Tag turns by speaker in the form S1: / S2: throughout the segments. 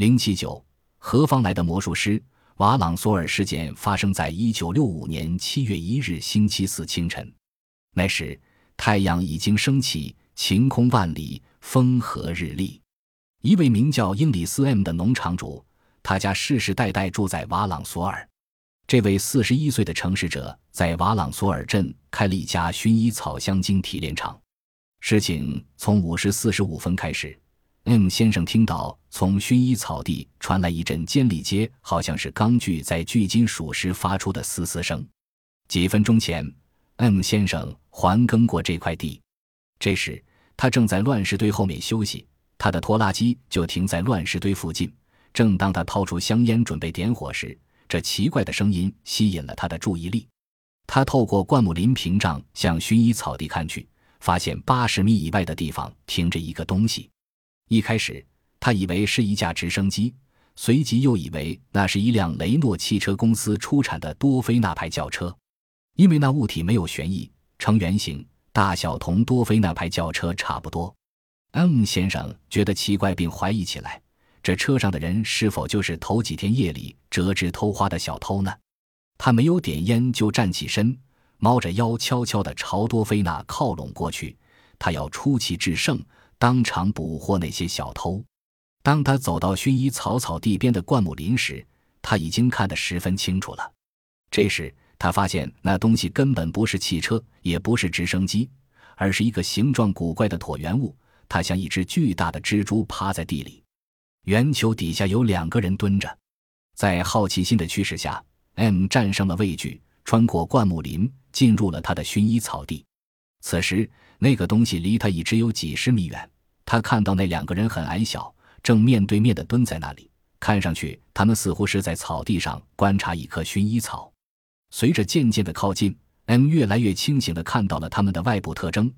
S1: 零七九，何方来的魔术师？瓦朗索尔事件发生在一九六五年七月一日星期四清晨，那时太阳已经升起，晴空万里，风和日丽。一位名叫英里斯 M 的农场主，他家世世代代住在瓦朗索尔。这位四十一岁的城市者在瓦朗索尔镇开了一家薰衣草香精提炼厂。事情从五时四十五分开始，M 先生听到从薰衣草地传来一阵尖利接，好像是钢锯在锯金属时发出的嘶嘶声。几分钟前，M 先生环耕过这块地，这时他正在乱石堆后面休息。他的拖拉机就停在乱石堆附近。正当他掏出香烟准备点火时，这奇怪的声音吸引了他的注意力。他透过灌木林屏障向薰衣草地看去，发现八十米以外的地方停着一个东西。一开始，他以为是一架直升机，随即又以为那是一辆雷诺汽车公司出产的多菲纳牌轿车，因为那物体没有旋翼，呈圆形，大小同多菲纳牌轿车差不多。M 先生觉得奇怪，并怀疑起来：这车上的人是否就是头几天夜里折枝偷花的小偷呢？他没有点烟就站起身，猫着腰，悄悄地朝多菲娜靠拢过去。他要出奇制胜，当场捕获那些小偷。当他走到薰衣草草地边的灌木林时，他已经看得十分清楚了。这时，他发现那东西根本不是汽车，也不是直升机，而是一个形状古怪的椭圆物。它像一只巨大的蜘蛛趴在地里，圆球底下有两个人蹲着。在好奇心的驱使下，M 战胜了畏惧，穿过灌木林，进入了他的薰衣草地。此时，那个东西离他已只有几十米远。他看到那两个人很矮小，正面对面的蹲在那里，看上去他们似乎是在草地上观察一棵薰衣草。随着渐渐的靠近，M 越来越清醒的看到了他们的外部特征：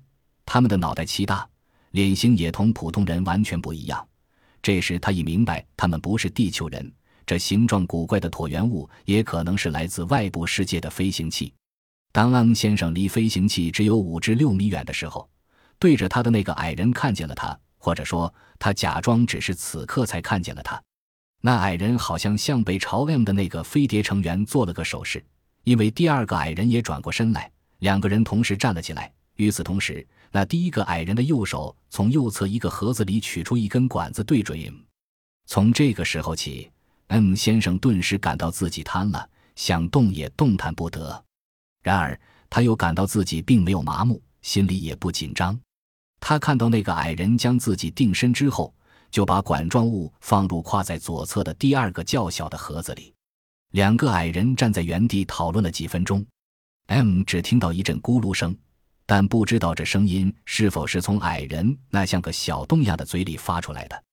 S1: 他们的脑袋奇大。脸型也同普通人完全不一样。这时，他已明白他们不是地球人。这形状古怪的椭圆物也可能是来自外部世界的飞行器。当安先生离飞行器只有五至六米远的时候，对着他的那个矮人看见了他，或者说，他假装只是此刻才看见了他。那矮人好像向北朝 M 的那个飞碟成员做了个手势，因为第二个矮人也转过身来，两个人同时站了起来。与此同时，那第一个矮人的右手从右侧一个盒子里取出一根管子，对准 M。从这个时候起，M 先生顿时感到自己瘫了，想动也动弹不得。然而，他又感到自己并没有麻木，心里也不紧张。他看到那个矮人将自己定身之后，就把管状物放入跨在左侧的第二个较小的盒子里。两个矮人站在原地讨论了几分钟，M 只听到一阵咕噜声。但不知道这声音是否是从矮人那像个小洞样的嘴里发出来的。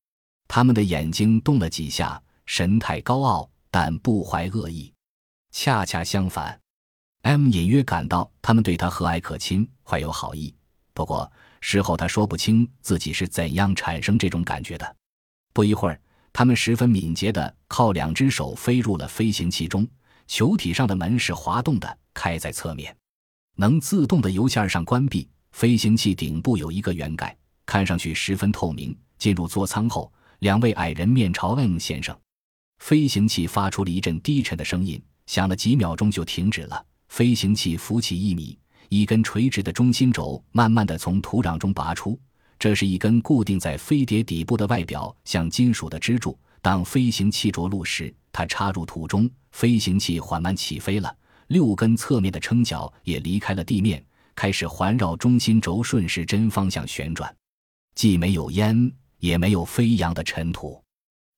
S1: 他们的眼睛动了几下，神态高傲，但不怀恶意。恰恰相反，M 隐约感到他们对他和蔼可亲，怀有好意。不过事后他说不清自己是怎样产生这种感觉的。不一会儿，他们十分敏捷地靠两只手飞入了飞行器中。球体上的门是滑动的，开在侧面。能自动的油线上关闭。飞行器顶部有一个圆盖，看上去十分透明。进入座舱后，两位矮人面朝 M 先生。飞行器发出了一阵低沉的声音，响了几秒钟就停止了。飞行器浮起一米，一根垂直的中心轴慢慢的从土壤中拔出。这是一根固定在飞碟底部的外表像金属的支柱。当飞行器着陆时，它插入土中，飞行器缓慢起飞了。六根侧面的撑脚也离开了地面，开始环绕中心轴顺时针方向旋转。既没有烟，也没有飞扬的尘土。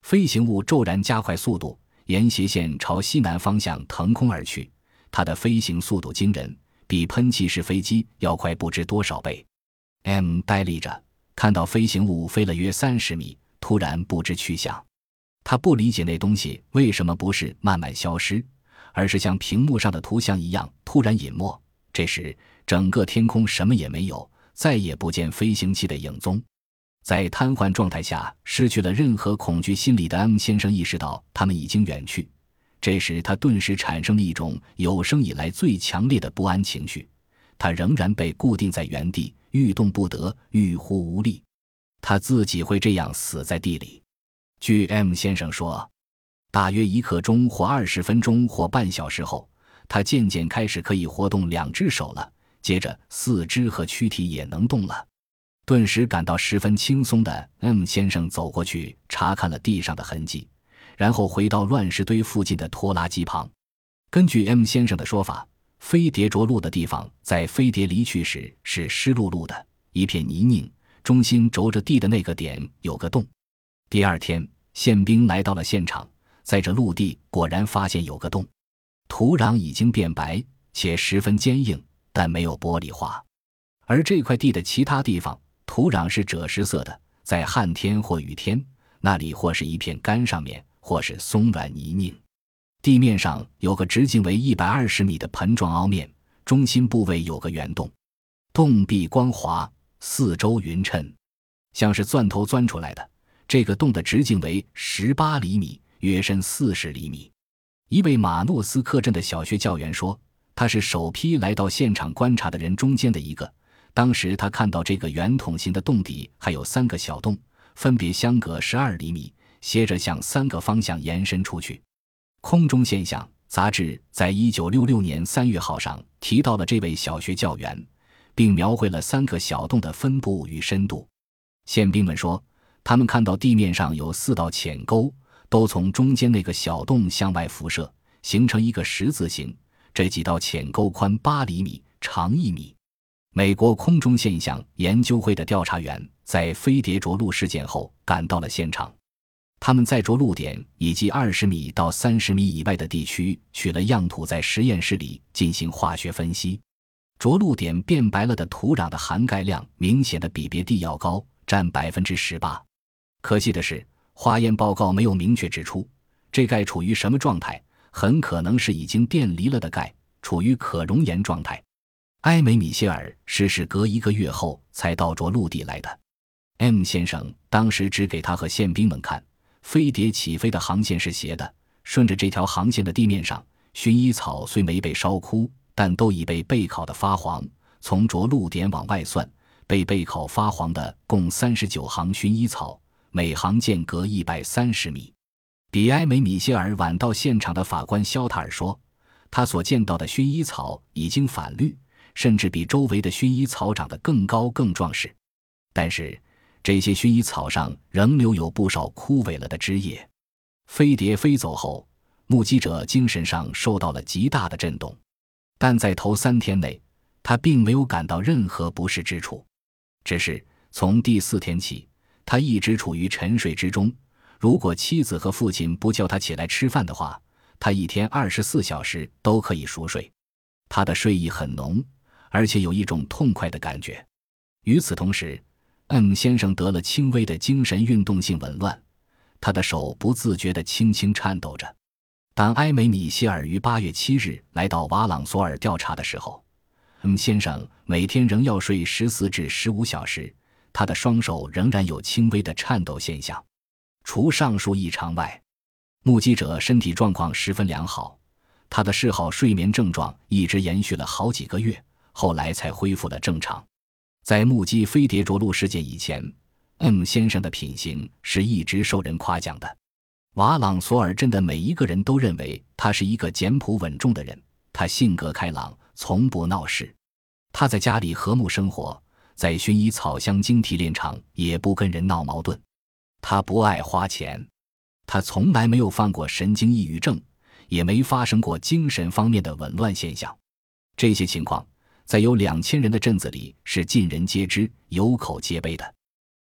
S1: 飞行物骤然加快速度，沿斜线朝西南方向腾空而去。它的飞行速度惊人，比喷气式飞机要快不知多少倍。M 呆立着，看到飞行物飞了约三十米，突然不知去向。他不理解那东西为什么不是慢慢消失。而是像屏幕上的图像一样突然隐没。这时，整个天空什么也没有，再也不见飞行器的影踪。在瘫痪状态下，失去了任何恐惧心理的 M 先生意识到他们已经远去。这时，他顿时产生了一种有生以来最强烈的不安情绪。他仍然被固定在原地，欲动不得，欲呼无力。他自己会这样死在地里。据 M 先生说，大约一刻钟或二十分钟或半小时后，他渐渐开始可以活动两只手了，接着四肢和躯体也能动了。顿时感到十分轻松的 M 先生走过去查看了地上的痕迹，然后回到乱石堆附近的拖拉机旁。根据 M 先生的说法，飞碟着陆的地方在飞碟离去时是湿漉漉的一片泥泞，中心轴着地的那个点有个洞。第二天，宪兵来到了现场，在这陆地果然发现有个洞，土壤已经变白且十分坚硬，但没有玻璃化。而这块地的其他地方，土壤是赭石色的，在旱天或雨天，那里或是一片干上面，或是松软泥泞。地面上有个直径为一百二十米的盆状凹面，中心部位有个圆洞，洞壁光滑，四周匀称，像是钻头钻出来的。这个洞的直径为十八厘米，约深四十厘米。一位马诺斯克镇的小学教员说，他是首批来到现场观察的人中间的一个。当时他看到这个圆筒形的洞底还有三个小洞，分别相隔十二厘米，斜着向三个方向延伸出去。空中现象杂志在一九六六年三月号上提到了这位小学教员，并描绘了三个小洞的分布与深度。宪兵们说，他们看到地面上有四道浅沟，都从中间那个小洞向外辐射，形成一个十字形。这几道浅沟宽八厘米，长一米。美国空中现象研究会的调查员在飞碟着陆事件后赶到了现场，他们在着陆点以及二十米到三十米以外的地区取了样土，在实验室里进行化学分析。着陆点变白了的土壤的含钙量明显的比别地要高，占百分之十八。可惜的是，化验报告没有明确指出这钙处于什么状态，很可能是已经电离了的钙，处于可熔岩状态。埃梅米歇尔是是隔一个月后才到着陆地来的。M 先生当时只给他和宪兵们看，飞碟起飞的航线是斜的，顺着这条航线的地面上，薰衣草虽没被烧枯，但都已被备烤的发黄。从着陆点往外算，被备烤发黄的共三十九行薰衣草，每行间隔一百三十米。比埃梅米歇尔晚到现场的法官肖塔尔说，他所见到的薰衣草已经反绿。甚至比周围的薰衣草长得更高更壮实，但是这些薰衣草上仍留有不少枯萎了的枝叶。飞碟飞走后，目击者精神上受到了极大的震动，但在头三天内，他并没有感到任何不适之处。只是从第四天起，他一直处于沉睡之中。如果妻子和父亲不叫他起来吃饭的话，他一天二十四小时都可以熟睡。他的睡意很浓。而且有一种痛快的感觉。与此同时，M 先生得了轻微的精神运动性紊乱，他的手不自觉地轻轻颤抖着。当埃梅米歇尔于八月七日来到瓦朗索尔调查的时候，M 先生每天仍要睡十四至十五小时，他的双手仍然有轻微的颤抖现象。除上述异常外，目击者身体状况十分良好，他的嗜好睡眠症状一直延续了好几个月。后来才恢复了正常。在目击飞碟着陆事件以前，M 先生的品行是一直受人夸奖的。瓦朗索尔镇的每一个人都认为他是一个简朴稳重的人。他性格开朗，从不闹事。他在家里和睦生活，在薰衣草香精提炼厂也不跟人闹矛盾。他不爱花钱，他从来没有犯过神经抑郁症，也没发生过精神方面的紊乱现象。这些情况。在有两千人的镇子里是尽人皆知、有口皆碑的。